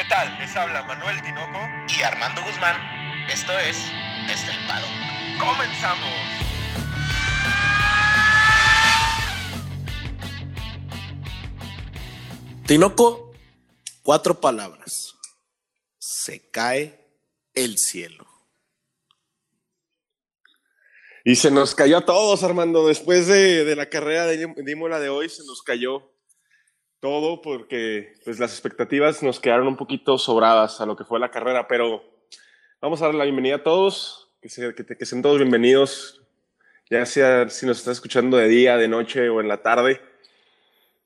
¿Qué tal? Les habla Manuel Tinoco y Armando Guzmán. Esto es Estelpado. ¡Comenzamos! Tinoco, cuatro palabras. Se cae el cielo. Y se nos cayó a todos, Armando. Después de, la carrera de, de Imola de hoy, se nos cayó todo porque pues, las expectativas nos quedaron un poquito sobradas a lo que fue la carrera, pero vamos a dar la bienvenida a todos, que, que, sean todos bienvenidos, ya sea si nos estás escuchando de día, de noche o en la tarde.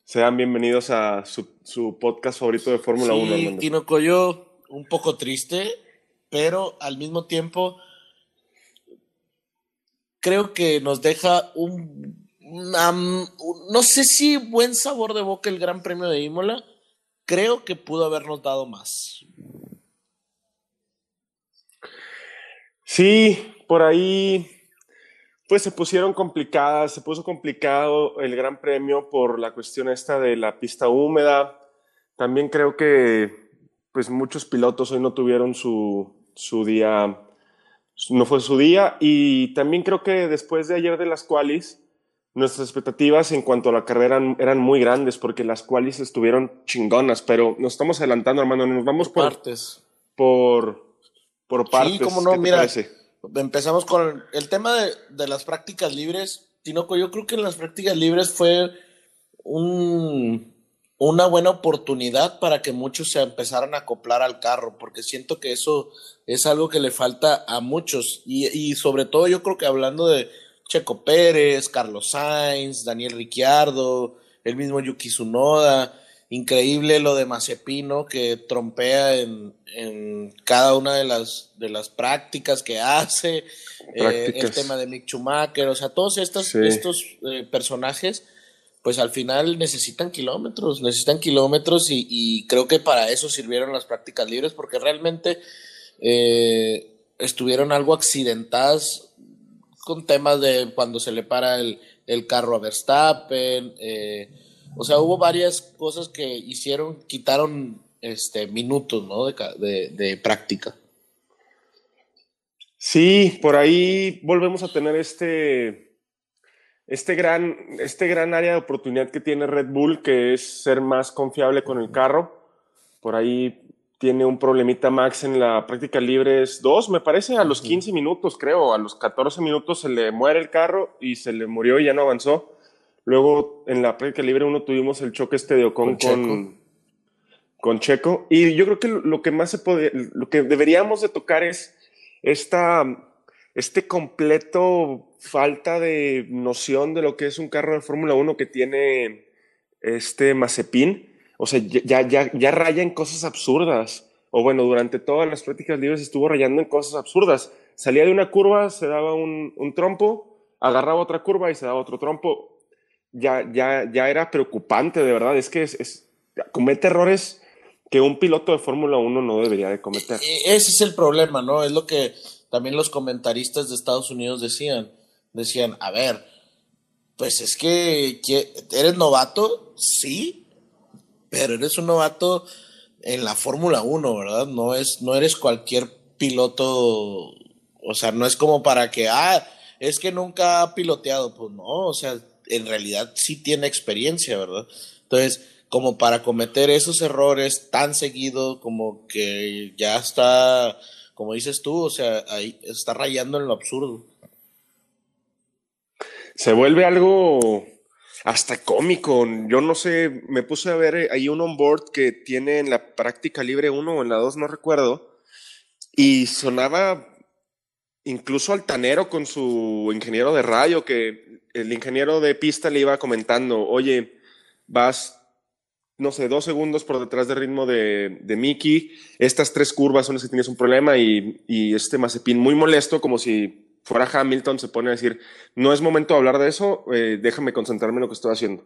Sean bienvenidos a su, podcast favorito de Fórmula 1. Sí, Tino Coyo, un poco triste, pero al mismo tiempo creo que nos deja un no sé si buen sabor de boca el Gran Premio de Imola. Creo que pudo habernos dado más. Sí, por ahí pues se pusieron complicadas, se puso complicado el Gran Premio por la cuestión esta de la pista húmeda. También creo que pues muchos pilotos hoy no tuvieron su, su día, no fue su día. Y también creo que después de ayer de las qualis, nuestras expectativas en cuanto a la carrera eran, muy grandes porque las cuales estuvieron chingonas, pero nos estamos adelantando, hermano, nos vamos por partes. Por, por partes. Sí, como no, mira, empezamos con el, tema de, las prácticas libres. Tinoco, yo creo que en las prácticas libres fue un, una buena oportunidad para que muchos se empezaran a acoplar al carro, porque siento que eso es algo que le falta a muchos. Y, y sobre todo yo creo que hablando de, Checo Pérez, Carlos Sainz, Daniel Ricciardo, el mismo Yuki Tsunoda. Increíble lo de Mazepino que trompea en, cada una de las, de las prácticas que hace. Eh, el tema de Mick Schumacher, o sea, todos estos, estos eh, personajes, pues al final necesitan kilómetros, necesitan kilómetros y, creo que para eso sirvieron las prácticas libres porque realmente eh, estuvieron algo accidentadas con temas de cuando se le para el, carro a Verstappen. Eh, o sea, hubo varias cosas que hicieron, quitaron este, minutos ¿no? de, de, práctica. Sí, por ahí volvemos a tener este, este, gran, este gran área de oportunidad que tiene Red Bull, que es ser más confiable con el carro. Por ahí tiene un problemita Max en la práctica libres 2, me parece, a los 15 minutos, creo, a los 14 minutos se le muere el carro y se le murió y ya no avanzó. Luego en la práctica libre 1 tuvimos el choque este de Ocon con, con, Checo. Y yo creo que lo que más se puede, lo que deberíamos de tocar es esta, este completo falta de noción de lo que es un carro de Fórmula 1 que tiene este Mazepin o sea, ya, ya, ya raya en cosas absurdas. O bueno, durante todas las prácticas libres estuvo rayando en cosas absurdas. Salía de una curva, se daba un, un trompo, agarraba otra curva y se daba otro trompo. Ya, ya, ya era preocupante, de verdad. Es que es, comete errores que un piloto de Fórmula 1 no debería de cometer. E, ese es el problema, ¿no? Es lo que también los comentaristas de Estados Unidos decían. Decían, a ver, pues es que eres novato, sí, pero eres un novato en la Fórmula 1, ¿verdad? No, es, no eres cualquier piloto, o sea, no es como para que, ah, es que nunca ha piloteado, pues no, o sea, en realidad sí tiene experiencia, ¿verdad? Entonces, como para cometer esos errores tan seguido, como que ya está, como dices tú, o sea, ahí está rayando en lo absurdo. Se vuelve algo hasta cómico. Yo no sé, me puse a ver ahí un onboard que tiene en la práctica libre 1 o en la 2, no recuerdo, y sonaba incluso altanero con su ingeniero de radio, que el ingeniero de pista le iba comentando, oye, vas, no sé, dos segundos por detrás del ritmo de, de Mickey, estas tres curvas son las que tienes un problema y, y este Mazepin muy molesto, como si fuera Hamilton, se pone a decir, no es momento de hablar de eso, eh, déjame concentrarme en lo que estoy haciendo.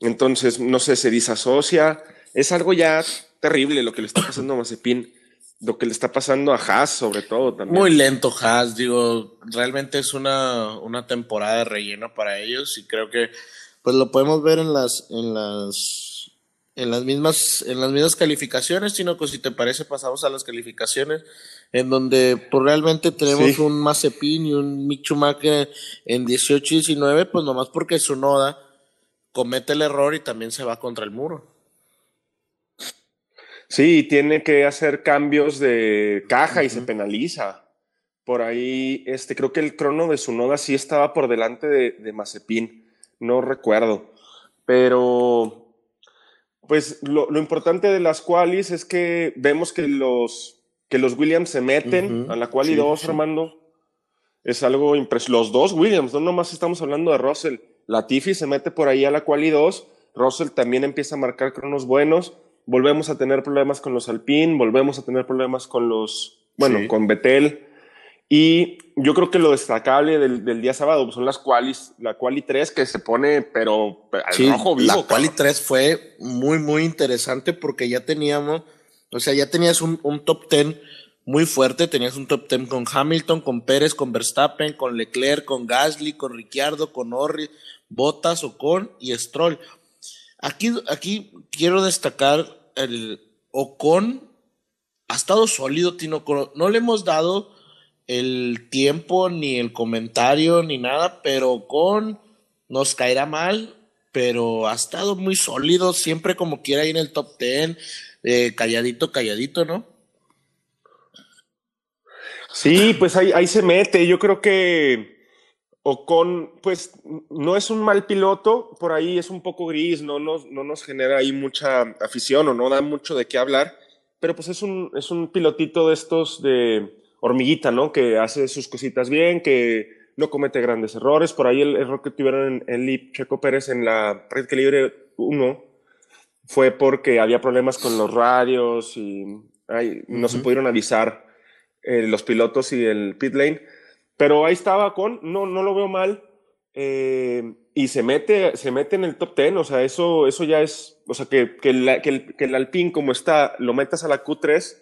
Entonces, no sé, se disasocia. Es algo ya terrible lo que le está pasando a Mazepin, lo que le está pasando a Haas, sobre todo también. Muy lento Haas, digo, realmente es una, una temporada de relleno para ellos y creo que pues lo podemos ver en las, en las en las mismas, en las mismas calificaciones, sino que si te parece pasamos a las calificaciones, en donde pues, realmente tenemos un Mazepin y un Mick Schumacher en 18 y 19, pues nomás porque su noda comete el error y también se va contra el muro. Sí, tiene que hacer cambios de caja y se penaliza. Por ahí, este, creo que el crono de su noda sí estaba por delante de, de Mazepin, no recuerdo. Pero pues lo, importante de las qualis es que vemos que los, que los Williams se meten a la quali 2, Armando. Es algo impresionante. Los dos Williams, no nomás estamos hablando de Russell. Latifi se mete por ahí a la quali 2. Russell también empieza a marcar cronos buenos. Volvemos a tener problemas con los Alpine, volvemos a tener problemas con los, bueno, con Betel. Y yo creo que lo destacable del, día sábado pues, son las qualis, la quali 3 que se pone, pero al rojo vivo. La quali 3 fue muy, muy interesante porque ya teníamos, o sea, ya tenías un, top 10 muy fuerte, tenías un top 10 con Hamilton, con Pérez, con Verstappen, con Leclerc, con Gasly, con Ricciardo, con Norris, Bottas, Ocon y Stroll. Aquí, aquí quiero destacar el Ocon ha estado sólido, Tino. No le hemos dado el tiempo, ni el comentario, ni nada, pero con nos caerá mal, pero ha estado muy sólido, siempre como quiera ir en el top 10, eh, calladito, calladito, ¿no? Sí, pues ahí, ahí se mete. Yo creo que Ocon, pues no es un mal piloto, por ahí es un poco gris, no nos, no nos genera ahí mucha afición o no da mucho de qué hablar, pero pues es un, es un pilotito de estos de hormiguita, ¿no? Que hace sus cositas bien, que no comete grandes errores. Por ahí el error que tuvieron en, Lip Checo Pérez en la práctica libre 1 fue porque había problemas con los radios y no se pudieron avisar eh, los pilotos y el pit lane. Pero ahí estaba con, no, no lo veo mal. Eh, y se mete, se mete en el top 10, o sea, eso, eso ya es, o sea, que, que, que, el, que el Alpine como está, lo metas a la Q3,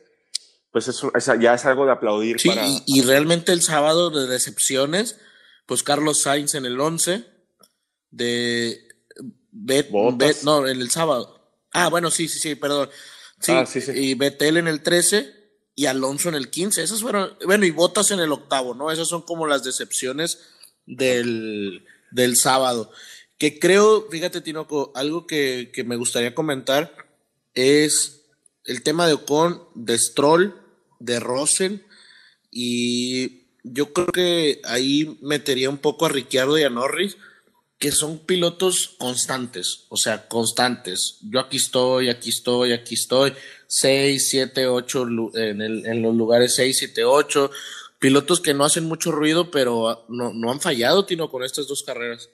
pues eso, ya es algo de aplaudir. Sí, y, realmente el sábado de decepciones, pues Carlos Sainz en el 11, de Bet, no, en el sábado. Ah, bueno, sí, sí, sí, perdón. Sí, ah, y Betel en el 13 y Alonso en el 15. Esas fueron, bueno, y Botas en el octavo, ¿no? Esas son como las decepciones del, del sábado. Que creo, fíjate, Tinoco, algo que, que me gustaría comentar es el tema de Ocon, de Stroll de Rosen y yo creo que ahí metería un poco a Ricciardo y a Norris, que son pilotos constantes, o sea, constantes. Yo aquí estoy, aquí estoy, aquí estoy, 6, 7, 8 en, en los lugares 6, 7, 8. Pilotos que no hacen mucho ruido, pero no, no han fallado, Tino, con estas dos carreras.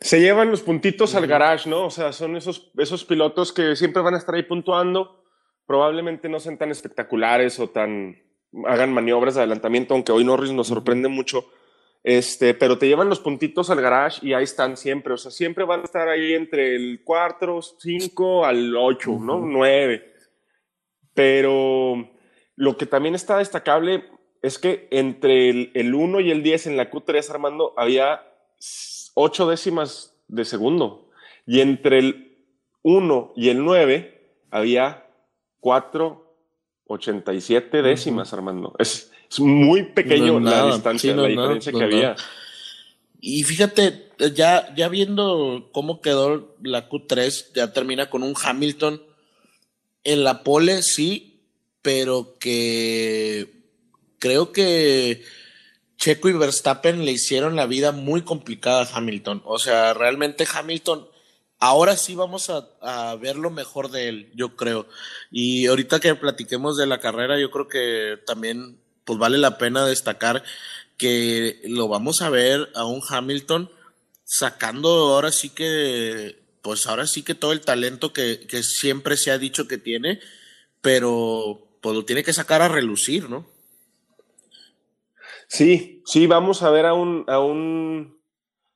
Se llevan los puntitos al garage, ¿no? O sea, son esos, esos pilotos que siempre van a estar ahí puntuando probablemente no sean tan espectaculares o tan hagan maniobras de adelantamiento, aunque hoy Norris nos sorprende mucho. Este, pero te llevan los puntitos al garage y ahí están siempre. O sea, siempre van a estar ahí entre el 4, 5 al 8, ¿no? 9. Pero lo que también está destacable es que entre el, el 1 y el 10 en la Q3, Armando, había 8 décimas de segundo. Y entre el 1 y el 9 había 4,87 décimas, Armando. Es, muy pequeño la distancia, la diferencia que había. Y fíjate, ya, ya viendo cómo quedó la Q3, ya termina con un Hamilton en la pole, sí, pero que creo que Checo y Verstappen le hicieron la vida muy complicada a Hamilton. O sea, realmente Hamilton ahora sí vamos a, ver lo mejor de él, yo creo. Y ahorita que platiquemos de la carrera, yo creo que también pues vale la pena destacar que lo vamos a ver a un Hamilton sacando ahora sí que, pues ahora sí que todo el talento que, siempre se ha dicho que tiene, pero pues lo tiene que sacar a relucir, ¿no? Sí, sí, vamos a ver a un, a un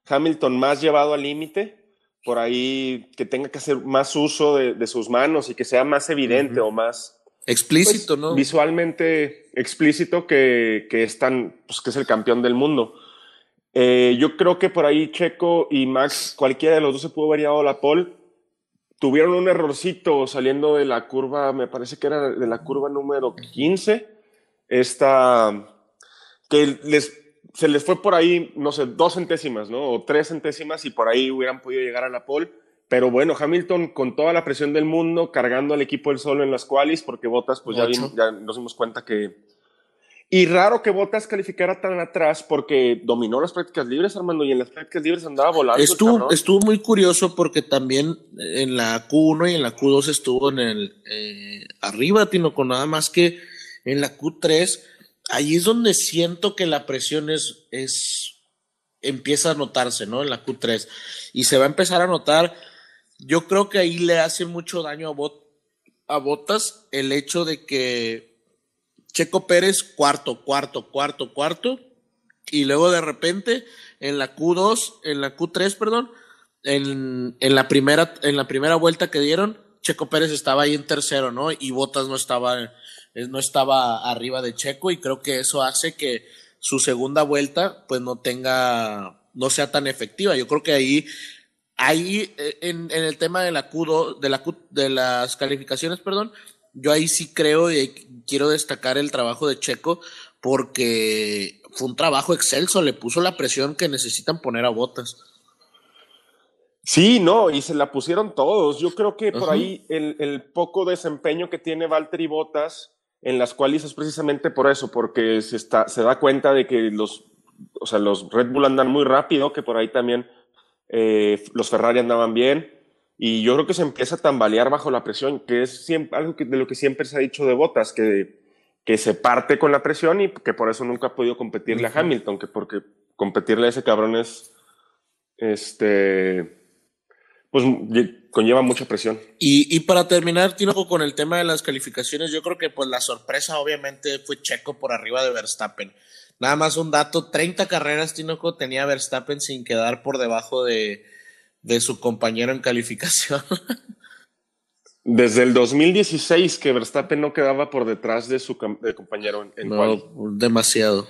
Hamilton más llevado al límite por ahí que tenga que hacer más uso de, sus manos y que sea más evidente o más explícito, pues, ¿no? Visualmente explícito que, que, es pues, que es el campeón del mundo. Eh, yo creo que por ahí Checo y Max, cualquiera de los dos se pudo haber llevado la pole, tuvieron un errorcito saliendo de la curva, me parece que era de la curva número 15, esta, que les, se les fue por ahí, no sé, dos centésimas, ¿no? O tres centésimas y por ahí hubieran podido llegar a la pole. Pero bueno, Hamilton con toda la presión del mundo, cargando al equipo del solo en las qualis, porque Botas, pues ya, ya, nos dimos cuenta que... Y raro que Botas calificara tan atrás porque dominó las prácticas libres, Armando, y en las prácticas libres andaba volando. Estuvo, estuvo muy curioso porque también en la Q1 y en la Q2 estuvo en el eh, arriba, Tino, con nada más que en la Q3, ahí es donde siento que la presión es, es empieza a notarse, ¿no? En la Q3. Y se va a empezar a notar yo creo que ahí le hace mucho daño a, Bot a Botas el hecho de que Checo Pérez cuarto, cuarto, cuarto, cuarto, y luego de repente en la Q2, en la Q3, perdón, en, en, la primera, en la primera vuelta que dieron, Checo Pérez estaba ahí en tercero, ¿no? Y Botas no estaba, no estaba arriba de Checo, y creo que eso hace que su segunda vuelta, pues no tenga, no sea tan efectiva. Yo creo que ahí ahí eh, en, en, el tema de la Q2, de, la de las calificaciones, perdón, yo ahí sí creo y quiero destacar el trabajo de Checo porque fue un trabajo excelso, le puso la presión que necesitan poner a botas. Sí, no, y se la pusieron todos. Yo creo que por ahí el, el, poco desempeño que tiene Valtteri Botas en las cuales es precisamente por eso, porque se, está, se da cuenta de que los, o sea, los Red Bull andan muy rápido, que por ahí también eh, los Ferrari andaban bien y yo creo que se empieza a tambalear bajo la presión, que es siempre, algo de lo que siempre se ha dicho de Botas, que, que se parte con la presión y que por eso nunca ha podido competirle a Hamilton, que porque competirle a ese cabrón es, este, pues conlleva mucha presión. Y, y para terminar, Tinoco, con el tema de las calificaciones, yo creo que pues la sorpresa obviamente fue Checo por arriba de Verstappen. Nada más un dato, 30 carreras Tinoco tenía Verstappen sin quedar por debajo de, su compañero en calificación. Desde el 2016 que Verstappen no quedaba por detrás de su compañero en, no, demasiado.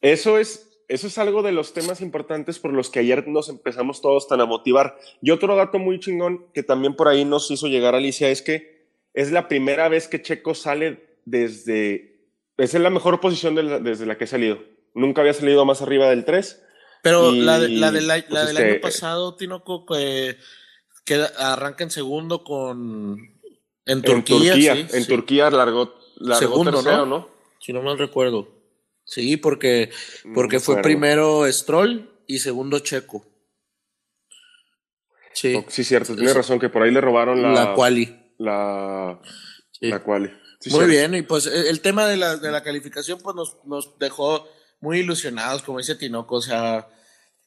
Eso es, eso es algo de los temas importantes por los que ayer nos empezamos todos tan a motivar. Y otro dato muy chingón que también por ahí nos hizo llegar Alicia es que es la primera vez que Checo sale desde es la mejor posición desde la que he salido. Nunca había salido más arriba del 3. Pero la, de, la, del pues año este, pasado, Tinoco, que, arranca en segundo con. En Turquía. En Turquía, largó, segundo, tercero, ¿no? Si no mal recuerdo. Sí, porque, porque fue primero Stroll y segundo Checo. Sí. sí, cierto, tienes razón, que por ahí le robaron la. La quali. La. La quali. Muy bien, y pues e, el tema de la, de la calificación pues nos, nos, dejó muy ilusionados, como dice Tinoco, o sea,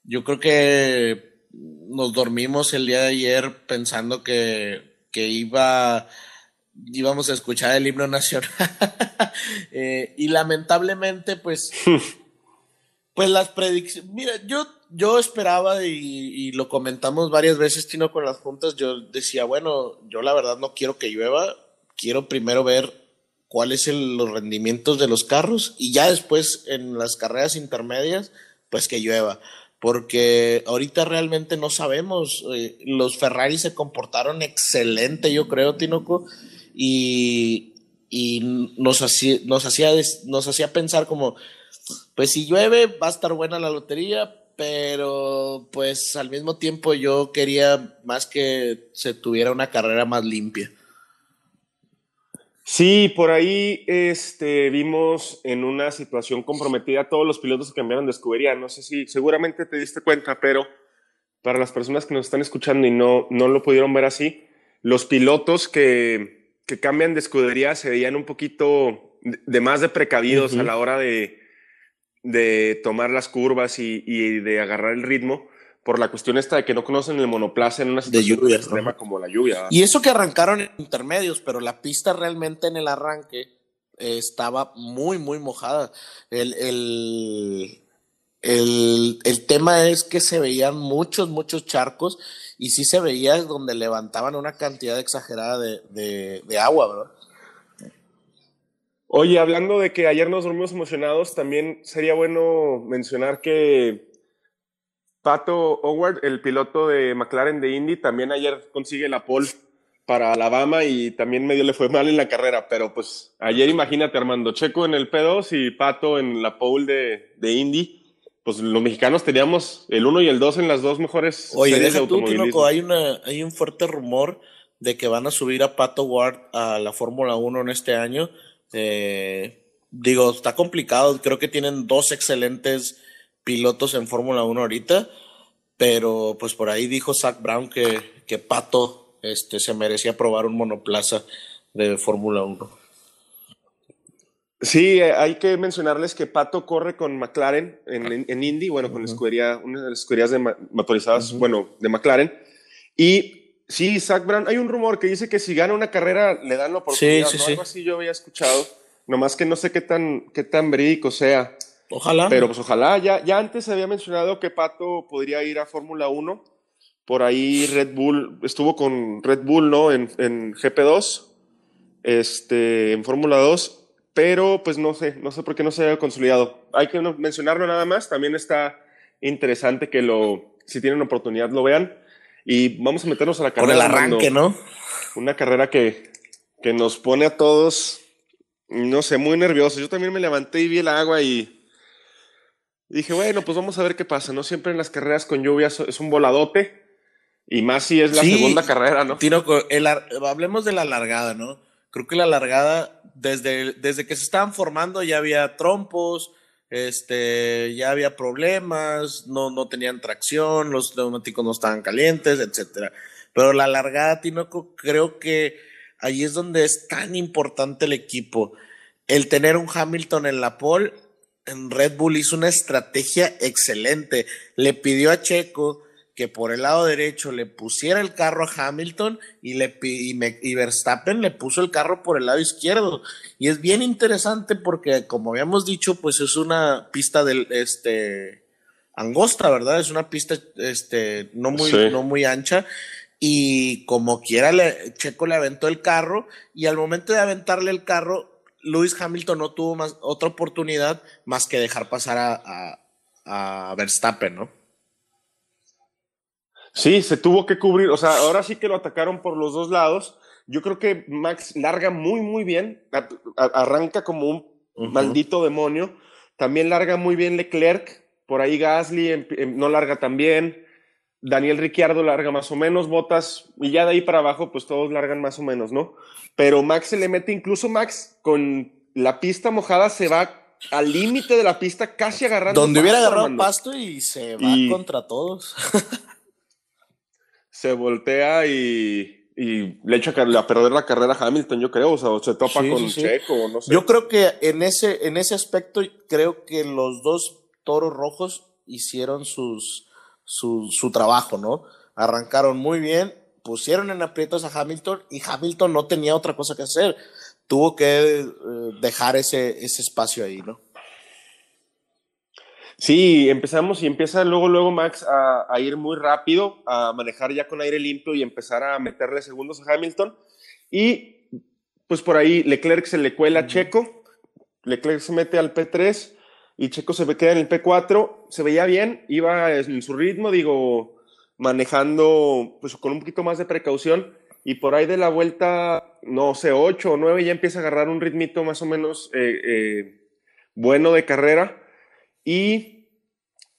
yo creo que nos dormimos el día de ayer pensando que, que iba, íbamos a escuchar el himno nacional eh, y lamentablemente pues, pues las predicciones, mira, yo, yo esperaba y, y, lo comentamos varias veces, Tino, con las juntas, yo decía, bueno, yo la verdad no quiero que llueva, quiero primero ver cuáles son los rendimientos de los carros y ya después en las carreras intermedias, pues que llueva. Porque ahorita realmente no sabemos. Eh, los Ferrari se comportaron excelente, yo creo, Tinoco, y, y nos, hacía, nos, hacía, nos hacía pensar como, pues si llueve va a estar buena la lotería, pero pues al mismo tiempo yo quería más que se tuviera una carrera más limpia. Sí, por ahí este, vimos en una situación comprometida todos los pilotos que cambiaron de escudería. No sé si seguramente te diste cuenta, pero para las personas que nos están escuchando y no, no lo pudieron ver así, los pilotos que, que cambian de escudería se veían un poquito de, más de precavidos a la hora de, de tomar las curvas y, y de agarrar el ritmo por la cuestión esta de que no conocen el monoplaza en una situación de extrema como la lluvia. Y eso que arrancaron en intermedios, pero la pista realmente en el arranque eh, estaba muy, muy mojada. El, el, el, el, tema es que se veían muchos, muchos charcos y sí se veía donde levantaban una cantidad exagerada de, de, agua, ¿verdad? Oye, hablando de que ayer nos dormimos emocionados, también sería bueno mencionar que Pato Howard, el piloto de McLaren de Indy, también ayer consigue la pole para Alabama y también medio le fue mal en la carrera, pero pues ayer imagínate Armando, Checo en el P2 y Pato en la pole de, de Indy. Pues los mexicanos teníamos el 1 y el 2 en las dos mejores Oye, series de deja tú, automovilismo. Tinoco, hay, una, hay un fuerte rumor de que van a subir a Pato Ward a la Fórmula 1 en este año. Eh, digo, está complicado. Creo que tienen dos excelentes pilotos en Fórmula 1 ahorita. Pero pues por ahí dijo Zach Brown que, que Pato este, se merecía probar un monoplaza de Fórmula 1. Sí, eh, hay que mencionarles que Pato corre con McLaren en, en, en Indy, bueno, con la escudería, una de las escuderías de motorizadas, bueno, de McLaren. Y sí, Zach Brown, hay un rumor que dice que si gana una carrera le dan la oportunidad, sí, ¿no? sí. Algo así yo había escuchado, nomás que no sé qué tan, qué tan verídico sea. Ojalá. Pero pues ojalá, ya, ya antes se había mencionado que Pato podría ir a Fórmula 1. Por ahí Red Bull, estuvo con Red Bull, ¿no? En, en GP2, este, en Fórmula 2, pero pues no sé, no sé por qué no se haya consolidado. Hay que mencionarlo nada más, también está interesante que lo, si tienen oportunidad, lo vean. Y vamos a meternos a la Por carrera. el Armando. arranque, ¿no? Una carrera que, que nos pone a todos, no sé, muy nerviosos. Yo también me levanté y vi el agua y dije, bueno, pues vamos a ver qué pasa. No siempre en las carreras con lluvia es un voladote. Y más si es la Sí. segunda carrera, ¿no? Tinoco, el hablemos de la largada, ¿no? Creo que la largada, desde, desde que se estaban formando ya había trompos, este, ya había problemas, no, no tenían tracción, los neumáticos no estaban calientes, etcétera. Pero la largada, Tinoco, creo que ahí es donde es tan importante el equipo. El tener un Hamilton en la pole, en Red Bull hizo una estrategia excelente. Le pidió a Checo que por el lado derecho le pusiera el carro a Hamilton y, le, y, me- y Verstappen le puso el carro por el lado izquierdo. Y es bien interesante porque, como habíamos dicho, pues es una pista del, este, angosta, ¿verdad? Es una pista este, no, muy, Sí. no muy ancha. Y como quiera, le, Checo le aventó el carro y al momento de aventarle el carro, Lewis Hamilton no tuvo más, otra oportunidad más que dejar pasar a, a, a Verstappen, ¿no? Sí, se tuvo que cubrir. O sea, ahora sí que lo atacaron por los dos lados. Yo creo que Max larga muy, muy bien. A- a- arranca como un maldito demonio. También larga muy bien Leclerc. Por ahí Gasly em- em, no larga tan bien. Daniel Ricciardo larga más o menos, Botas, y ya de ahí para abajo, pues todos largan más o menos, ¿no? Pero Max se le mete, incluso Max con la pista mojada se va al límite de la pista, casi agarrando. Donde hubiera agarrado Armando. pasto y se va Y- contra todos. Se voltea y, y le echa a perder la carrera a Hamilton, yo creo, o sea, o se topa Sí, con sí. Checo, no sé. Yo creo que en ese, en ese aspecto, creo que los dos toros rojos hicieron sus, su, su trabajo, ¿no? Arrancaron muy bien, pusieron en aprietos a Hamilton y Hamilton no tenía otra cosa que hacer. Tuvo que eh, dejar ese, ese espacio ahí, ¿no? Sí, empezamos y empieza luego, luego Max a, a ir muy rápido, a manejar ya con aire limpio y empezar a meterle segundos a Hamilton. Y pues por ahí Leclerc se le cuela a Checo, Leclerc se mete al P3 y Checo se queda en el P4. Se veía bien, iba en su ritmo, digo, manejando pues con un poquito más de precaución. Y por ahí de la vuelta, no sé, 8 o 9 ya empieza a agarrar un ritmito más o menos eh, eh, bueno de carrera. Y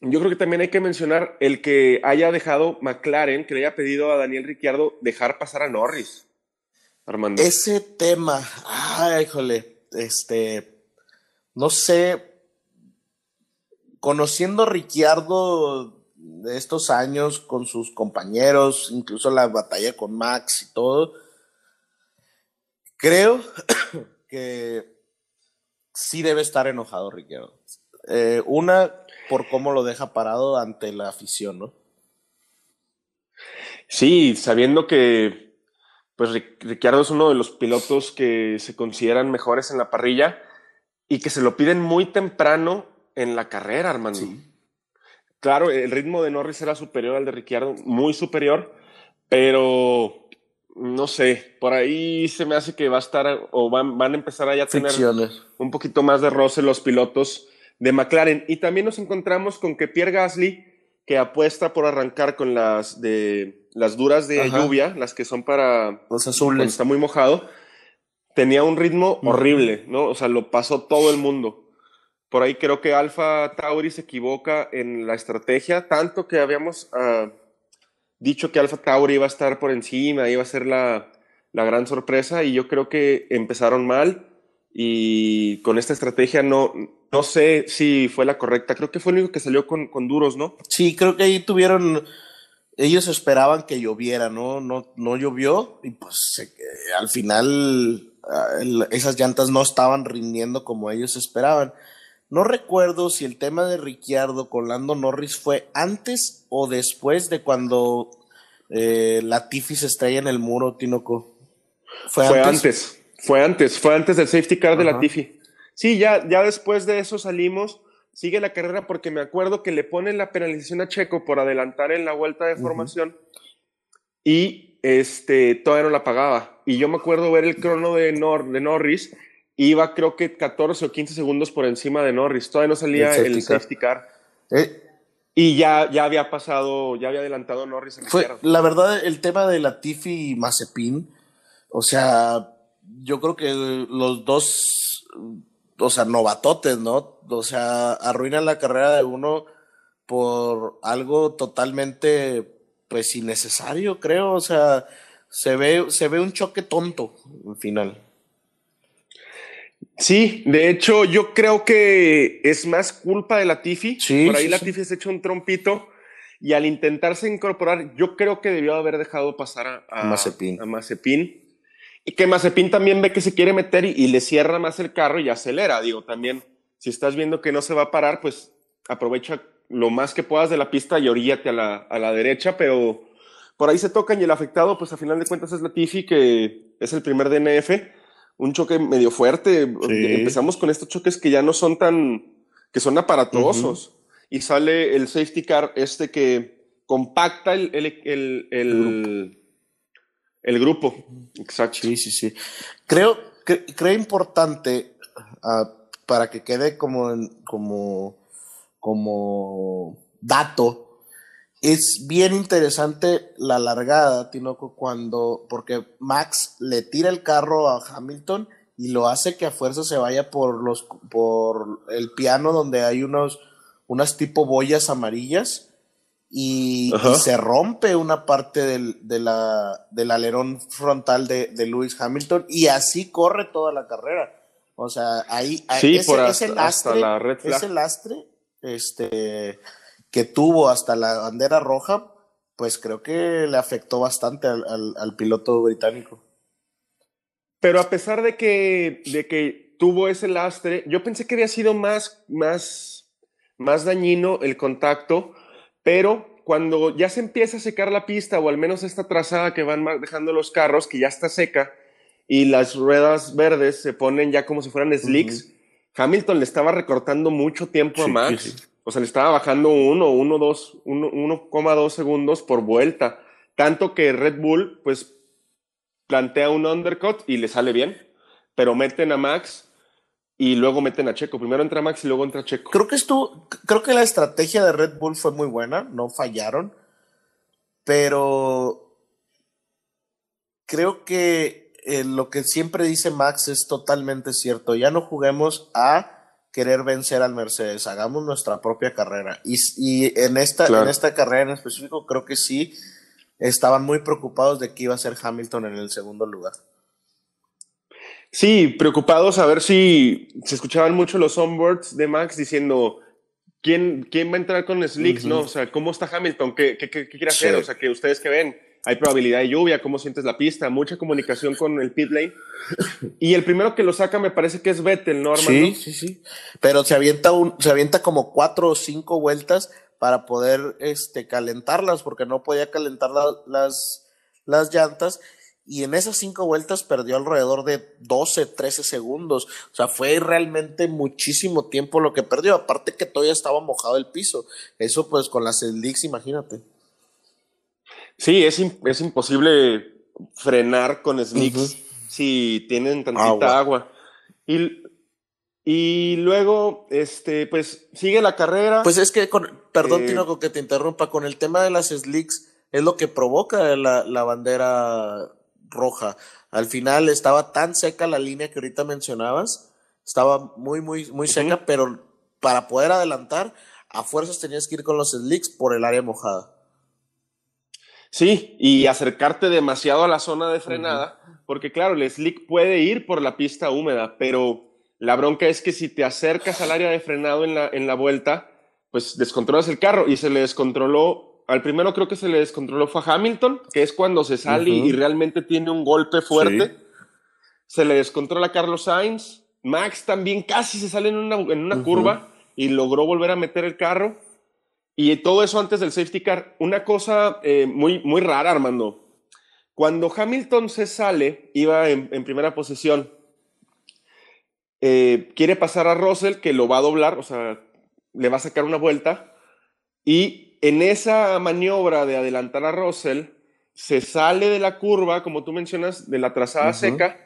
yo creo que también hay que mencionar el que haya dejado McLaren, que le haya pedido a Daniel Ricciardo dejar pasar a Norris. Ese tema, ay, híjole, este, no sé, conociendo a Ricciardo de estos años con sus compañeros, incluso la batalla con Max y todo, creo que sí debe estar enojado Ricciardo. Eh, una, por cómo lo deja parado ante la afición, ¿no? Sí, sabiendo que pues Ric- Ricciardo es uno de los pilotos que se consideran mejores en la parrilla y que se lo piden muy temprano en la carrera, Armando. Claro, el ritmo de Norris era superior al de Ricciardo, muy superior, pero no sé, por ahí se me hace que va a estar o van, van a empezar a ya tener un poquito más de roce los pilotos de McLaren. Y también nos encontramos con que Pierre Gasly, que apuesta por arrancar con las de las duras de Ajá. lluvia, las que son para Los cuando azules. está muy mojado, tenía un ritmo horrible, ¿no? O sea, lo pasó todo el mundo. Por ahí creo que Alfa Tauri se equivoca en la estrategia, tanto que habíamos ah, dicho que Alfa Tauri iba a estar por encima, iba a ser la, la gran sorpresa, y yo creo que empezaron mal y con esta estrategia no, no sé si fue la correcta. Creo que fue el único que salió con, con duros, ¿no? Sí, creo que ahí tuvieron. Ellos esperaban que lloviera, ¿no? No, no llovió y pues eh, al final ah, esas llantas no estaban rindiendo como ellos esperaban. No recuerdo si el tema de Ricciardo con Lando Norris fue antes o después de cuando eh, Latifi se estrella en el muro, Tinoco. Fue, Fue antes. antes, fue antes, fue antes del safety car de Ajá. Latifi. Sí, ya, ya después de eso salimos, sigue la carrera porque me acuerdo que le ponen la penalización a Checo por adelantar en la vuelta de formación y este, todavía no la pagaba. Y yo me acuerdo ver el crono de, Nor- de Norris, iba creo que 14 o 15 segundos por encima de Norris, todavía no salía El el safety car. safety car. Eh, Y ya, ya había pasado, ya había adelantado Norris en Fue, la verdad, el tema de Latifi y Mazepin, o sea, yo creo que los dos, o sea, novatotes, ¿no? O sea, arruinan la carrera de uno por algo totalmente, pues, innecesario, creo. O sea, se ve, se ve un choque tonto al final. Sí, de hecho, yo creo que es más culpa de Latifi. Sí, Por ahí sí, Latifi se echó un trompito y al intentarse incorporar, yo creo que debió haber dejado pasar a, a, Mazepin. a Mazepin. Y que Mazepin también ve que se quiere meter y, y le cierra más el carro y acelera. Digo, también, si estás viendo que no se va a parar, pues aprovecha lo más que puedas de la pista y oríllate a la, a la derecha, pero por ahí se tocan y el afectado, pues a final de cuentas es Latifi, que es el primer DNF un choque medio fuerte. Sí. Empezamos con estos choques que ya no son tan, que son aparatosos. Y sale el safety car este que compacta el, el, el, el, el grupo. Exacto. Sí, sí, sí. Creo, creo importante ah, para que quede como, como, como dato. Es bien interesante la largada, Tinoco, cuando, porque Max le tira el carro a Hamilton y lo hace que a fuerza se vaya por los, por el piano donde hay unos, unas tipo boyas amarillas y, se rompe una parte del, de la, del alerón frontal de, de Lewis Hamilton y así corre toda la carrera. O sea, ahí, Sí, ese, por ese hasta- hasta lastre, la red flag. ese lastre este, que tuvo hasta la bandera roja, pues creo que le afectó bastante al, al- al piloto británico. Pero a pesar de que, de que tuvo ese lastre, yo pensé que había sido más, más, más dañino el contacto, pero cuando ya se empieza a secar la pista, o al menos esta trazada que van dejando los carros, que ya está seca, y las ruedas verdes se ponen ya como si fueran slicks, Hamilton le estaba recortando mucho tiempo a Max. sí, sí. O sea, le estaba bajando uno, uno, dos, uno- 1,2 segundos por vuelta. Tanto que Red Bull, pues, plantea un undercut y le sale bien, pero meten a Max y luego meten a Checo. Primero entra Max y luego entra Checo. Creo que estuvo, creo que la estrategia de Red Bull fue muy buena, no fallaron, pero creo que eh, lo que siempre dice Max es totalmente cierto. Ya no juguemos a querer vencer al Mercedes, hagamos nuestra propia carrera. Y, y en, esta, Claro. en esta carrera en específico, creo que sí estaban muy preocupados de que iba a ser Hamilton en el segundo lugar. Sí, preocupados a ver si se escuchaban mucho los onboards de Max diciendo quién, quién va a entrar con slicks. ¿no? O sea, ¿cómo está Hamilton? ¿Qué, qué, qué- qué quiere Sí. hacer? O sea, que ustedes que ven, hay probabilidad de lluvia, cómo sientes la pista, mucha comunicación con el pit lane. Y el primero que lo saca me parece que es Vettel, ¿no, Armando? Sí, sí, sí. Pero se avienta un, se avienta como cuatro o cinco vueltas para poder este calentarlas, porque no podía calentar la- las, las llantas. Y en esas cinco vueltas perdió alrededor de 12, 13 segundos. O sea, fue realmente muchísimo tiempo lo que perdió. Aparte que todavía estaba mojado el piso. Eso pues con las slicks, imagínate. Sí, es, es imposible frenar con slicks si tienen tantita Agua. agua. Y, y luego, este, pues sigue la carrera. Pues es que, con, perdón, Eh, Tinoco, que te interrumpa, con el tema de las slicks, es lo que provoca la, la bandera roja. Al final estaba tan seca la línea que ahorita mencionabas, estaba muy, muy, muy seca, pero para poder adelantar, a fuerzas tenías que ir con los slicks por el área mojada. Sí, y acercarte demasiado a la zona de frenada, porque claro, el slick puede ir por la pista húmeda, pero la bronca es que si te acercas al área de frenado en la, en la vuelta, pues descontrolas el carro y se le descontroló. Al primero creo que se le descontroló fue a Hamilton, que es cuando se sale y realmente tiene un golpe fuerte. Se le descontrola a Carlos Sainz. Max también casi se sale en una, en una curva y logró volver a meter el carro. Y todo eso antes del safety car. Una cosa eh, muy, muy rara, Armando. Cuando Hamilton se sale, iba en, en primera posición. Eh, quiere pasar a Russell, que lo va a doblar, o sea, le va a sacar una vuelta. Y en esa maniobra de adelantar a Russell, se sale de la curva, como tú mencionas, de la trazada seca,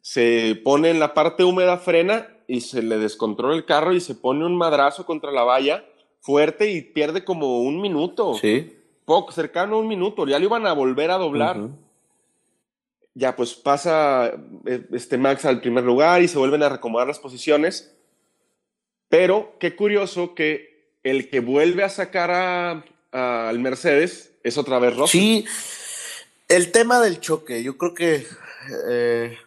se pone en la parte húmeda, frena y se le descontrola el carro y se pone un madrazo contra la valla fuerte y pierde como un minuto. Sí. Poco, cercano a un minuto. Ya lo iban a volver a doblar. Ya pues pasa eh, este Max al primer lugar y se vuelven a recomodar las posiciones. Pero qué curioso que el que vuelve a sacar al Mercedes es otra vez Russell. Sí, el tema del choque, yo creo que eh,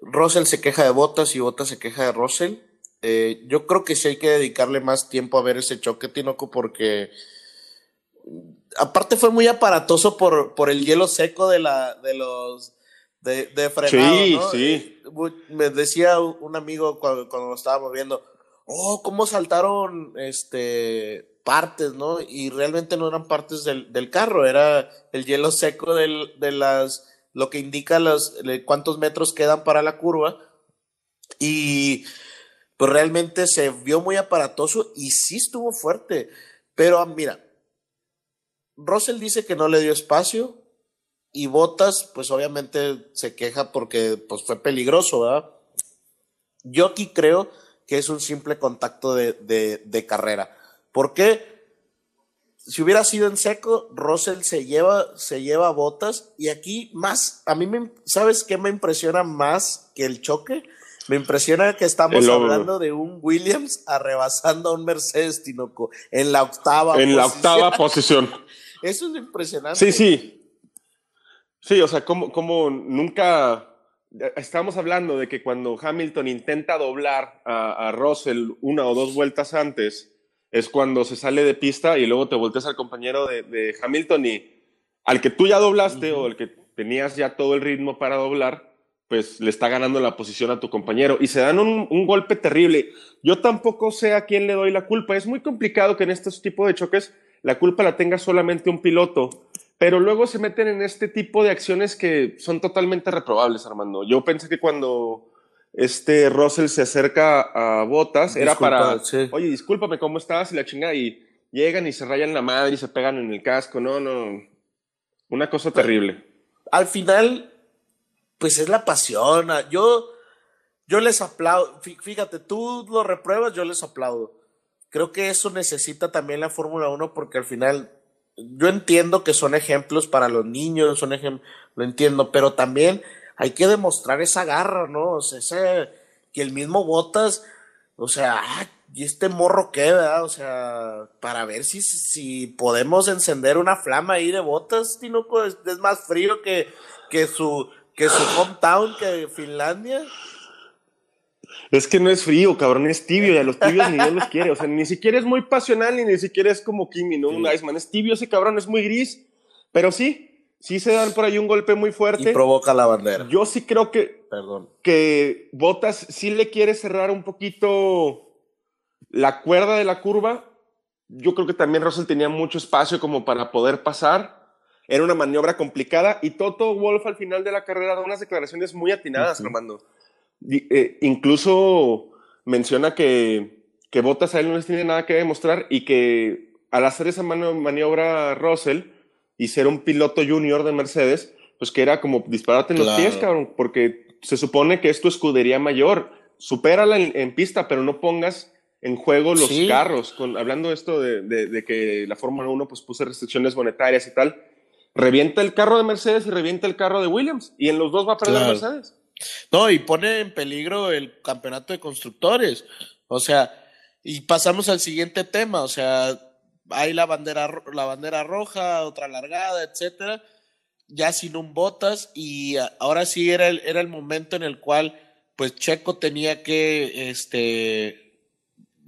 Russell se queja de Bottas y Bottas se queja de Russell. Eh, yo creo que sí hay que dedicarle más tiempo a ver ese choque, Tinoco, porque aparte fue muy aparatoso por, por el hielo seco de, la, de los de, de frenado. Sí, ¿no? sí. Me decía un amigo cuando, cuando lo estábamos viendo, oh, cómo saltaron este partes, ¿no? Y realmente no eran partes del, del carro, era el hielo seco del, de las, lo que indica los, cuántos metros quedan para la curva. Y pues realmente se vio muy aparatoso y sí estuvo fuerte. Pero ah, mira, Russell dice que no le dio espacio y Botas, pues obviamente se queja porque pues fue peligroso, ¿verdad? Yo aquí creo que es un simple contacto de, de, de carrera. ¿Por qué? Si hubiera sido en seco, Russell se lleva, se lleva botas y aquí más, a mí me, ¿sabes qué me impresiona más que el choque? Me impresiona que estamos hablando de un Williams arrebasando a un Mercedes Tinoco en la octava. En la posición. octava posición. Eso es impresionante. Sí, sí. Sí, o sea, como, como nunca. Estamos hablando de que cuando Hamilton intenta doblar a, a Russell una o dos vueltas antes, es cuando se sale de pista y luego te volteas al compañero de, de Hamilton y al que tú ya doblaste o al que tenías ya todo el ritmo para doblar, pues le está ganando la posición a tu compañero y se dan un, un golpe terrible. Yo tampoco sé a quién le doy la culpa. Es muy complicado que en estos tipos de choques la culpa la tenga solamente un piloto, pero luego se meten en este tipo de acciones que son totalmente reprobables, Armando. Yo pensé que cuando este Russell se acerca a Botas era para, sí. oye, discúlpame, ¿cómo estás? Y la chinga, y llegan y se rayan la madre y se pegan en el casco. No, no, una cosa terrible. Al final, pues es la pasión. ah, Yo, yo les aplaudo. Fí- Fíjate, tú lo repruebas, yo les aplaudo. Creo que eso necesita también la Fórmula 1 porque al final yo entiendo que son ejemplos para los niños, son ejemplos, lo entiendo, pero también hay que demostrar esa garra, ¿no? O sea, ese- que el mismo Botas, o sea, ah, y este morro queda, o sea, para ver si, si podemos encender una flama ahí de Botas, Tinoco, es, es más frío que, que su que su hometown, que Finlandia. Es que no es frío, cabrón, es tibio y a los tibios ni Dios los quiere. O sea, ni siquiera es muy pasional ni ni siquiera es como Kimi, ¿no? Un Iceman. Es tibio ese cabrón, es muy gris. Pero sí, sí se dan por ahí un golpe muy Y fuerte. provoca la bandera. Yo sí creo que, Perdón. que Botas sí le quiere cerrar un poquito la cuerda de la curva. Yo creo que también Russell tenía mucho espacio como para poder pasar. Era una maniobra complicada y Toto Wolf al final de la carrera da unas declaraciones muy atinadas, Armando. Eh, incluso menciona que, que Bottas a él no les tiene nada que demostrar y que al hacer esa maniobra Russell y ser un piloto junior de Mercedes, pues que era como dispararte en los pies, cabrón, porque se supone que es tu escudería mayor. Supérala en, en pista, pero no pongas en juego los carros, con, hablando esto de, de, que la Fórmula 1 pues puso restricciones monetarias y tal, revienta el carro de Mercedes y revienta el carro de Williams, y en los dos va a perder Mercedes. No, y pone en peligro el campeonato de constructores. O sea, y pasamos al siguiente tema, o sea, hay la bandera, la bandera roja, otra largada, etcétera, ya sin un botas, y ahora sí era el, era el momento en el cual pues Checo tenía que este,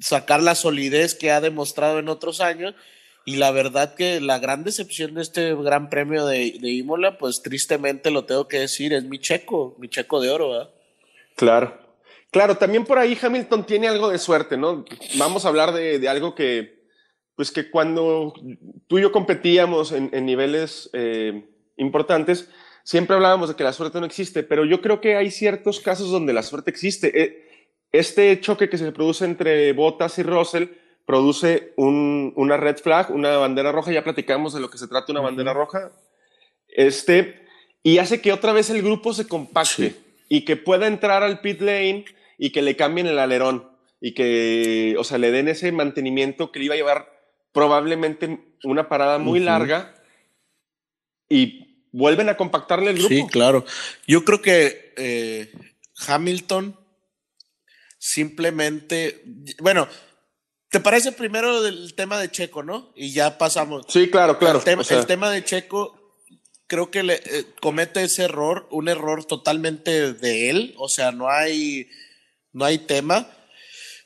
sacar la solidez que ha demostrado en otros años. Y la verdad que la gran decepción de este gran premio de, de Imola, pues tristemente lo tengo que decir, es mi checo, mi checo de oro. Claro. Claro, también por ahí Hamilton tiene algo de suerte, ¿no? Vamos a hablar de, de algo que, pues que cuando tú y yo competíamos en, en niveles eh, importantes, siempre hablábamos de que la suerte no existe, pero yo creo que hay ciertos casos donde la suerte existe. Eh, este choque que se produce entre Bottas y Russell produce un, una red flag, una bandera roja, ya platicamos de lo que se trata una bandera roja, este, y hace que otra vez el grupo se compacte y que pueda entrar al pit lane y que le cambien el alerón y que, o sea, le den ese mantenimiento que le iba a llevar probablemente una parada muy larga y vuelven a compactarle el grupo. Sí, claro. Yo creo que eh, Hamilton simplemente, bueno, ¿te parece primero el tema de Checo, no? Y ya pasamos. Sí, claro, claro. El, tema, de Checo, creo que le, eh, comete ese error, un error totalmente de él, o sea, no hay, no hay tema.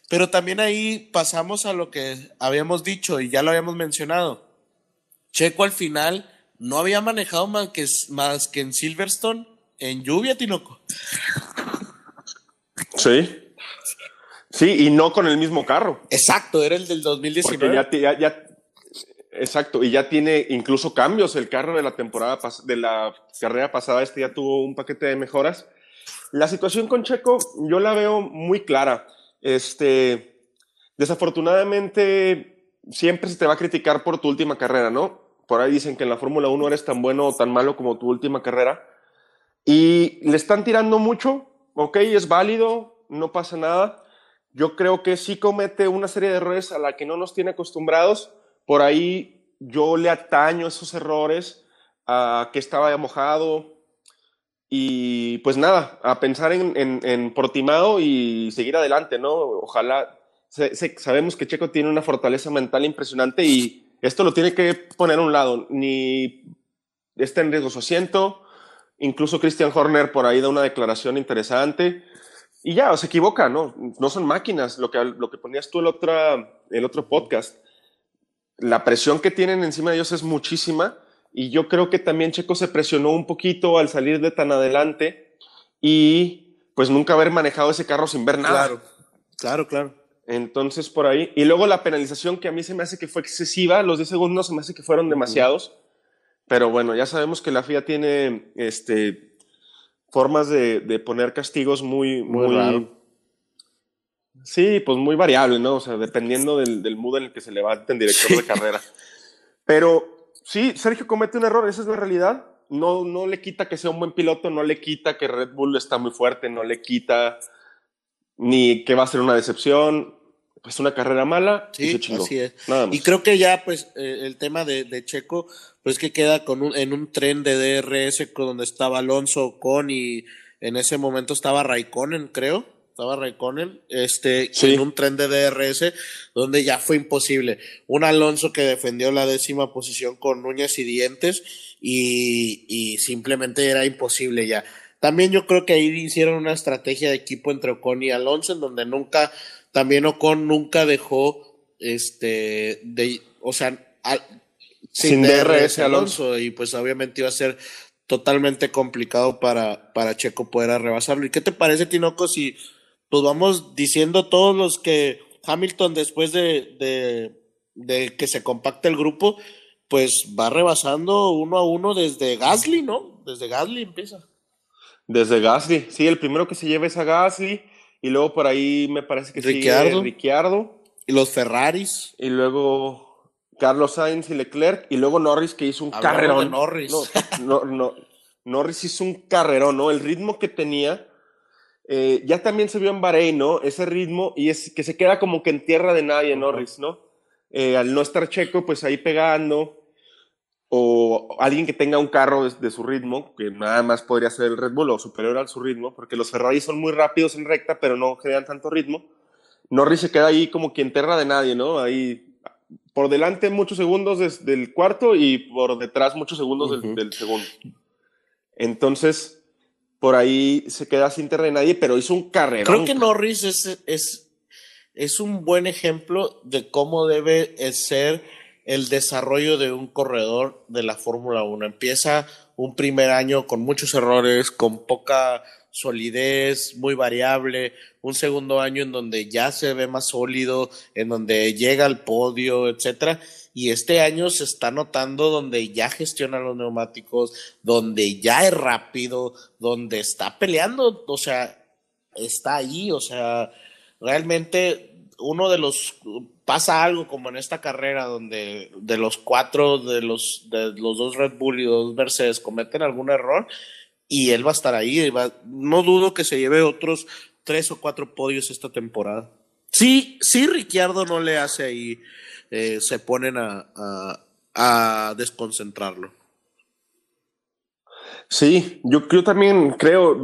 Pero también ahí pasamos a lo que habíamos dicho y ya lo habíamos mencionado. Checo al final no había manejado más que, más que en Silverstone en lluvia, Tinoco. Sí. Sí, y no con el mismo carro. Exacto, era el del 2019. Porque ya, ya, exacto, y ya tiene incluso cambios. El carro de la temporada, de la carrera pasada, este ya tuvo un paquete de mejoras. La situación con Checo, yo la veo muy clara. Este, desafortunadamente, siempre se te va a criticar por tu última carrera, ¿no? Por ahí dicen que en la Fórmula 1 eres tan bueno o tan malo como tu última carrera. Y le están tirando mucho, ok, es válido, no pasa nada. Yo creo que sí comete una serie de errores a la que no nos tiene acostumbrados. Por ahí yo le ataño esos errores a que estaba mojado. Y pues nada, a pensar en, en, Portimado y seguir adelante, ¿no? Ojalá. sabemos que Checo tiene una fortaleza mental impresionante y esto lo tiene que poner a un lado. Ni está en riesgo su asiento. Incluso Christian Horner por ahí da una declaración interesante. Y ya, se equivoca, ¿no? No son máquinas. Lo que, lo que ponías tú el otro, el otro podcast. La presión que tienen encima de ellos es muchísima. Y yo creo que también Checo se presionó un poquito al salir de tan adelante y pues nunca haber manejado ese carro sin ver nada. Claro, claro, claro. Entonces, por ahí. Y luego la penalización que a mí se me hace que fue excesiva, los 10 segundos se me hace que fueron demasiados. Pero bueno, ya sabemos que la FIA tiene este, formas de, poner castigos muy, muy, Sí, pues muy variable, ¿no? O sea, dependiendo del, del mood en el que se levante el director de carrera. Pero sí, Sergio comete un error, esa es la realidad. No, no le quita que sea un buen piloto, no le quita que Red Bull está muy fuerte, no le quita ni que va a ser una decepción. Pues una carrera mala sí, y Así es. Y creo que ya, pues, eh, el tema de, Checo, pues que queda con un, en un tren de DRS donde estaba Alonso con y en ese momento estaba Raikkonen, creo. Estaba Raikkonen, este, en un tren de DRS donde ya fue imposible. Un Alonso que defendió la décima posición con uñas y dientes y, y simplemente era imposible ya. También yo creo que ahí hicieron una estrategia de equipo entre Ocon y Alonso, en donde nunca, también Ocon nunca dejó, este, de, o sea, sin, DRS, Alonso. y pues obviamente iba a ser totalmente complicado para, para Checo poder rebasarlo. ¿Y qué te parece, Tinoco, si pues vamos diciendo todos los que Hamilton después de, de, de que se compacte el grupo, pues va rebasando uno a uno desde Gasly, ¿no? Desde Gasly empieza. Desde Gasly, sí, el primero que se lleva es a Gasly y luego por ahí me parece que Ricciardo. sigue Ricciardo. Y los Ferraris. Y luego Carlos Sainz y Leclerc y luego Norris que hizo un carrerón. Norris. No, no, Norris hizo un carrerón, ¿no? El ritmo que tenía eh, ya también se vio en Bahrein, ¿no? Ese ritmo y es que se queda como que en tierra de nadie, Norris, ¿no? Eh, al no estar Checo, pues ahí pegando, o alguien que tenga un carro de, su ritmo, que nada más podría ser el Red Bull o superior al su ritmo, porque los Ferrari son muy rápidos en recta, pero no generan tanto ritmo. Norris se queda ahí como que en tierra de nadie, ¿no? Ahí por delante muchos segundos desde el cuarto y por detrás muchos segundos del, del, segundo. Entonces, por ahí se queda sin tierra de nadie, pero hizo un carrera. Creo que Norris es, es, es un buen ejemplo de cómo debe ser el desarrollo de un corredor de la Fórmula 1. Empieza un primer año con muchos errores, con poca solidez, muy variable, un segundo año en donde ya se ve más sólido, en donde llega al podio, etcétera, y este año se está notando donde ya gestiona los neumáticos, donde ya es rápido, donde está peleando, o sea, está ahí, o sea, realmente uno de los pasa algo como en esta carrera donde de los cuatro de los de los dos Red Bull y dos Mercedes cometen algún error y él va a estar ahí no dudo que se lleve otros tres o cuatro podios esta temporada. Sí sí Ricciardo no le hace ahí eh, se ponen a, a, desconcentrarlo. Sí yo, yo también creo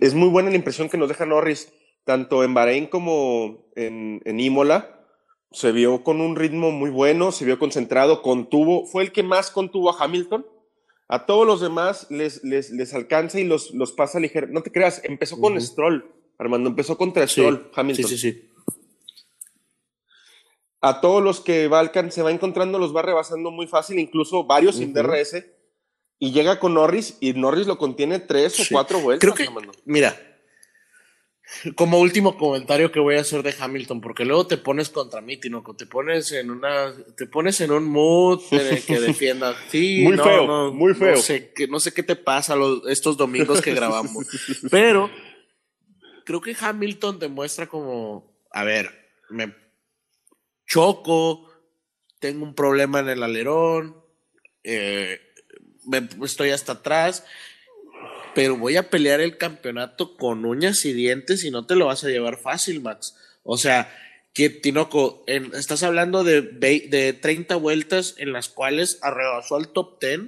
es muy buena la impresión que nos deja Norris tanto en Bahrein como en, en Imola se vio con un ritmo muy bueno, se vio concentrado, contuvo, fue el que más contuvo a Hamilton. A todos los demás les, les, les alcanza y los, los pasa ligero. No te creas, empezó con Stroll, Armando, empezó contra Stroll, Hamilton. Sí, sí, sí. A todos los que va se va encontrando, los va rebasando muy fácil, incluso varios sin DRS. Y llega con Norris y Norris lo contiene tres o cuatro vueltas. Creo que, mira, como último comentario que voy a hacer de Hamilton, porque luego te pones contra mí, Tinoco, te pones en una, te pones en un mood que defienda. Sí, muy feo, muy feo. No sé, que, no sé qué te pasa los, estos domingos que grabamos, pero creo que Hamilton demuestra como, a ver, me choco, tengo un problema en el alerón, eh, me, estoy hasta atrás pero voy a pelear el campeonato con uñas y dientes y no te lo vas a llevar fácil, Max. O sea, que Tinoco, estás hablando de, de 30 vueltas en las cuales arrebasó al top 10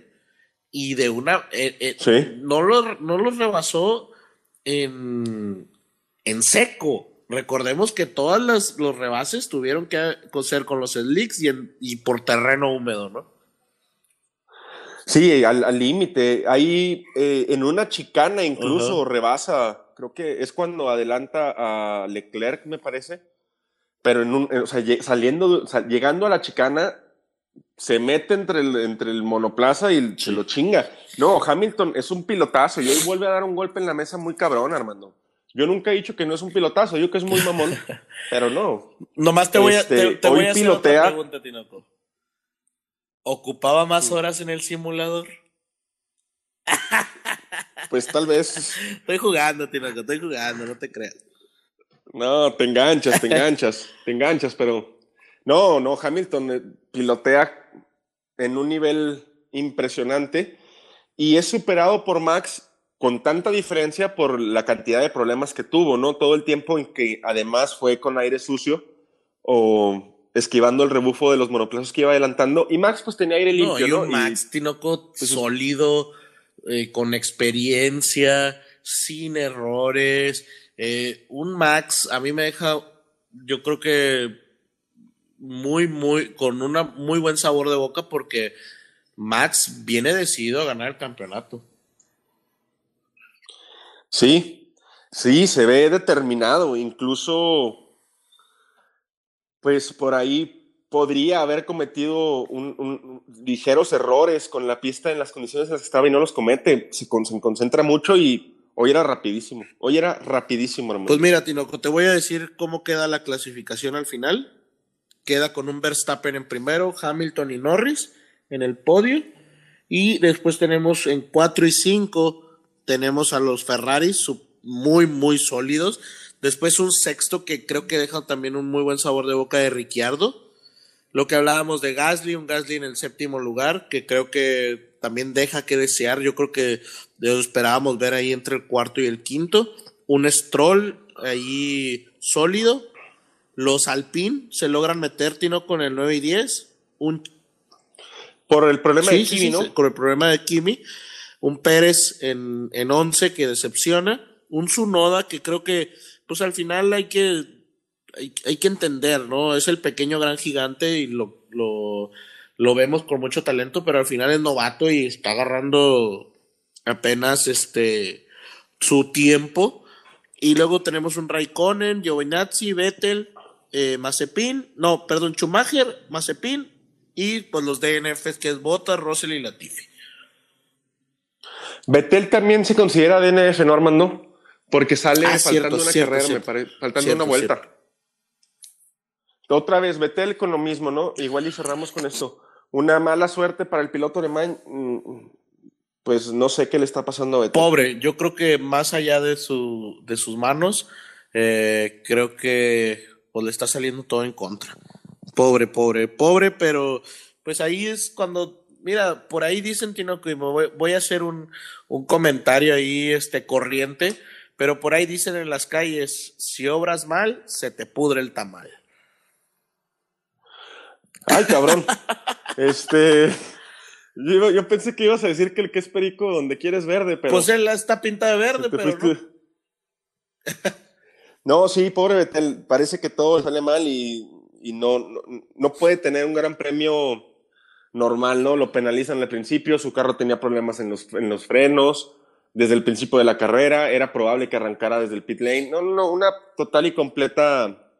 y de una... Eh, eh, no, lo, no los rebasó en, en seco. Recordemos que todos los rebases tuvieron que ser con los slicks y, y por terreno húmedo, ¿no? Sí, al límite. Ahí eh, en una chicana incluso rebasa, creo que es cuando adelanta a Leclerc, me parece. Pero en un, o sea, saliendo, llegando a la chicana, se mete entre el, entre el monoplaza y se lo chinga. No, Hamilton es un pilotazo y hoy vuelve a dar un golpe en la mesa muy cabrón, Armando. Yo nunca he dicho que no es un pilotazo, yo que es muy mamón, pero no. Nomás te voy a, te, este, voy a hacer pilotea, otra pregunta, Tinoco. ¿Ocupaba más horas en el simulador? Pues tal vez. Estoy jugando, Tinoco, estoy jugando, no te creas. No, te enganchas, te enganchas, te enganchas, pero. No, no, Hamilton eh, pilotea en un nivel impresionante y es superado por Max con tanta diferencia por la cantidad de problemas que tuvo, ¿no? Todo el tiempo en que además fue con aire sucio o esquivando el rebufo de los monoplazas que iba adelantando. Y Max pues tenía aire limpio, ¿no? Y Max Tinoco pues, sólido, eh, con experiencia, sin errores. Eh, un Max a mí me deja, yo creo que muy, muy, con un muy buen sabor de boca porque Max viene decidido a ganar el campeonato. Sí, sí, se ve determinado, incluso pues por ahí podría haber cometido un, ligeros errores con la pista en las condiciones en las que estaba y no los comete. Se, concentra mucho y hoy era rapidísimo. Hoy era rapidísimo, hermano. Pues mira, Tinoco, te voy a decir cómo queda la clasificación al final. Queda con un Verstappen en primero, Hamilton y Norris en el podio. Y después tenemos en 4 y 5, tenemos a los Ferraris muy, muy sólidos Después un sexto que creo que deja también un muy buen sabor de boca de Ricciardo. Lo que hablábamos de Gasly, un Gasly en el séptimo lugar, que creo que también deja que desear. Yo creo que esperábamos ver ahí entre el cuarto y el quinto. un Stroll ahí sólido. Los Alpine se logran meter, Tino, con el 9 y 10. Un Por el problema Sí, de Kimi, sí, ¿no? sí, con el problema de Kimi. Un Pérez en, en 11 que decepciona. Un Sunoda que creo que, pues al final hay que, hay, hay que entender, ¿no? Es el pequeño gran gigante y lo, lo, lo vemos con mucho talento, pero al final es novato y está agarrando apenas este su tiempo. Y luego tenemos un Raikkonen, Giovinazzi, Vettel, eh, Mazepin, no, perdón, Schumacher, Mazepin y pues los DNFs que es Bottas, Russell y Latifi. Betel también se considera DNF, ¿no, Armando? Porque sale Ah, faltando cierto, una cierto, carrera, cierto. me parece, faltando Cierto, una vuelta. Otra vez, Betel con lo mismo, ¿no? Igual y cerramos con esto. Una mala suerte para el piloto alemán. mm, Pues no sé qué le está pasando a Betel. Pobre, yo creo que más allá de, su, de sus manos, eh, creo que pues, le está saliendo todo en contra. Pobre, pobre, pobre, pero pues ahí es cuando, mira, por ahí dicen, Tino, que me voy, voy a hacer un, un comentario ahí este, corriente, pero por ahí dicen en las calles, si obras mal, se te pudre el tamal. Ay, cabrón. este. Yo, pensé que ibas a decir que el que es perico donde quieres verde, pero. Pues él está pintada de verde, pero no. fuiste- No, sí, pobre Betel. Parece que todo le sale mal y, y no, no, no puede tener un gran premio normal, ¿no? Lo penalizan al principio, su carro tenía problemas en los, en los frenos desde el principio de la carrera, era probable que arrancara desde el pit lane. No, no, no, una total y completa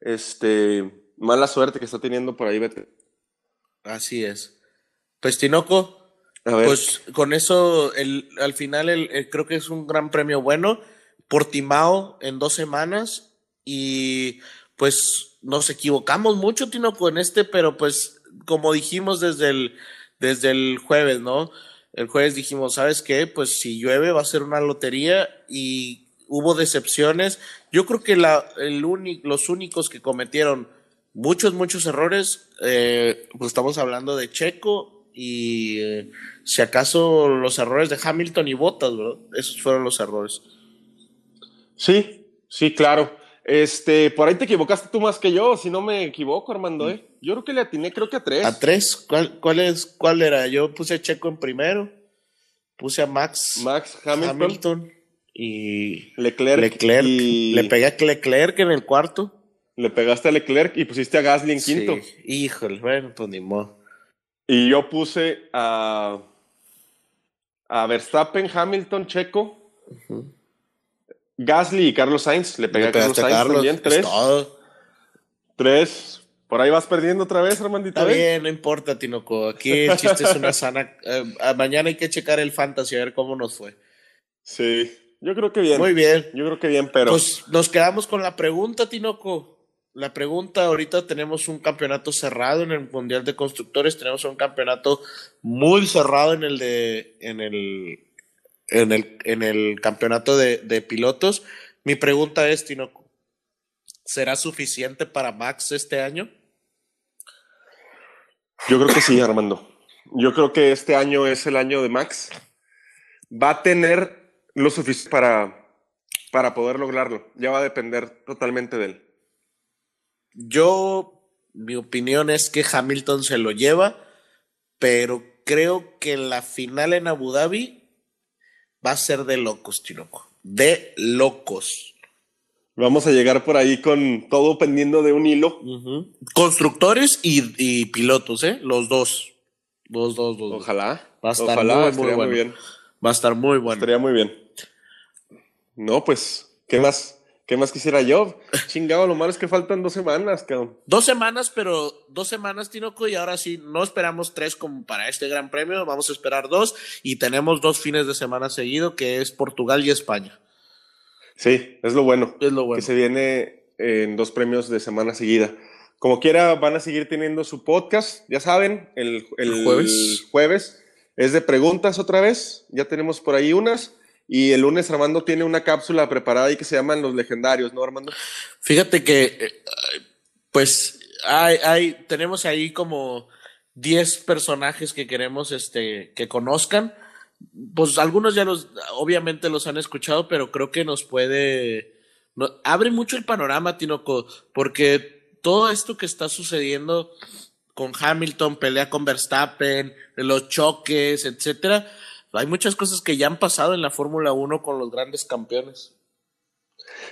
este, mala suerte que está teniendo por ahí Betel. Así es. Pues Tinoco, A ver, Pues con eso, el, al final el, el- creo que es un gran premio bueno. Portimao en dos semanas y pues nos equivocamos mucho, Tinoco, en este, pero pues como dijimos desde el, desde el jueves, ¿no? El jueves dijimos, ¿sabes qué? Pues si llueve va a ser una lotería y hubo decepciones. Yo creo que los únicos que cometieron muchos, muchos errores, eh, pues estamos hablando de Checo y eh, si acaso los errores de Hamilton y Bottas, ¿verdad? Esos fueron los errores. sí, sí, claro. Este, por ahí te equivocaste tú más que yo, si no me equivoco, Armando, ¿eh? Yo creo que le atiné, creo que a tres. A tres, ¿cuál, cuál, es, ¿cuál era? Yo puse a Checo en primero, puse a Max Max Hamilton, Hamilton y Leclerc, Leclerc. y Le pegué a Leclerc en el cuarto. le pegaste a Leclerc y pusiste a Gasly en quinto. Sí, híjole, bueno, pues ni modo. Y yo puse a, a Verstappen, Hamilton, Checo, Gasly y Carlos Sainz. Le pegué a Carlos Sainz Carlos, también. es Tres. Tres. Por ahí vas perdiendo otra vez, Armandito. Está ¿eh? bien, no importa, Tinoco. Aquí el chiste es una sana. eh, mañana hay que checar el fantasy a ver cómo nos fue. Sí. Yo creo que bien. Muy bien. Yo creo que bien, pero. Pues nos quedamos con la pregunta, Tinoco. La pregunta, ahorita tenemos un campeonato cerrado en el Mundial de Constructores, tenemos un campeonato muy cerrado en el de en el en el, en el campeonato de, de pilotos. Mi pregunta es, Tinoco, ¿será suficiente para Max este año? Yo creo que sí, Armando. Yo creo que este año es el año de Max. Va a tener lo suficiente para, para poder lograrlo. Ya va a depender totalmente de él. Yo, mi opinión es que Hamilton se lo lleva, pero creo que la final en Abu Dhabi va a ser de locos, Tinoco. De locos. Vamos a llegar por ahí con todo pendiendo de un hilo. Constructores y, y pilotos, ¿eh? Los dos. Dos, los dos. Ojalá. Va a estar Ojalá, muy, muy estaría bueno. muy bien. Va a estar muy bueno. Estaría muy bien. No, pues, ¿qué más? ¿Qué más quisiera yo? Chingado, lo malo es que faltan dos semanas, cabrón. Dos semanas, pero dos semanas, Tinoco, y ahora sí, no esperamos tres como para este gran premio, vamos a esperar dos, y tenemos dos fines de semana seguido, que es Portugal y España. Sí, es lo bueno. Es lo bueno. Que se viene en dos premios de semana seguida. Como quiera, van a seguir teniendo su podcast, ya saben, el, el El jueves. jueves es de preguntas otra vez, ya tenemos por ahí unas, y el lunes Armando tiene una cápsula preparada ahí que se llaman Los Legendarios, ¿no, Armando? Fíjate que, eh, pues, hay, hay, tenemos ahí como 10 personajes que queremos este, que conozcan. pues algunos ya los, obviamente los han escuchado, pero creo que nos puede, abre mucho el panorama, Tinoco, porque todo esto que está sucediendo con Hamilton, pelea con Verstappen, los choques, etcétera, hay muchas cosas que ya han pasado en la Fórmula 1 con los grandes campeones.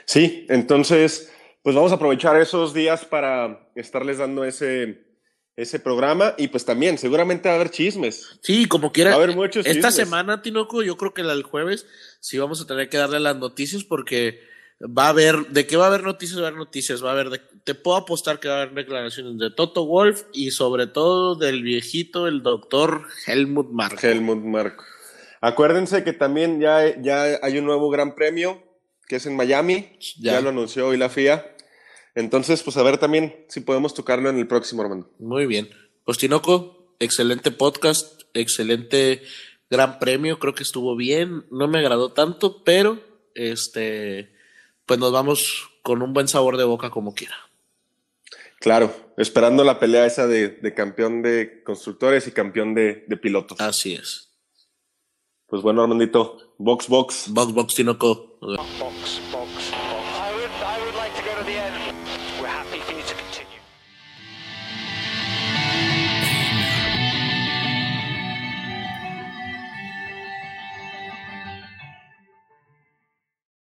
Sí, entonces, pues vamos a aprovechar esos días para estarles dando ese, ese programa y pues también seguramente va a haber chismes. Sí, como quiera. Va a haber muchos Esta semana, Tinoco, yo creo que el jueves sí vamos a tener que darle las noticias porque va a haber, ¿de qué va a haber noticias? Va a haber noticias, va a haber, te puedo apostar que va a haber declaraciones de Toto Wolf y sobre todo del viejito, el doctor Helmut Marko. Helmut Marko. Acuérdense que también ya, ya hay un nuevo gran premio que es en Miami, ya, ya lo anunció hoy la FIA. Entonces, pues a ver también si podemos tocarlo en el próximo, Armando. Muy bien. Pues Tinoco, excelente podcast, excelente gran premio, creo que estuvo bien, no me agradó tanto, pero este, pues nos vamos con un buen sabor de boca como quiera. Claro, esperando la pelea esa de, campeón de constructores y campeón de, de, pilotos. Así es. Pues bueno, Armandito, box, box. Box, box, Tinoco. Box, box,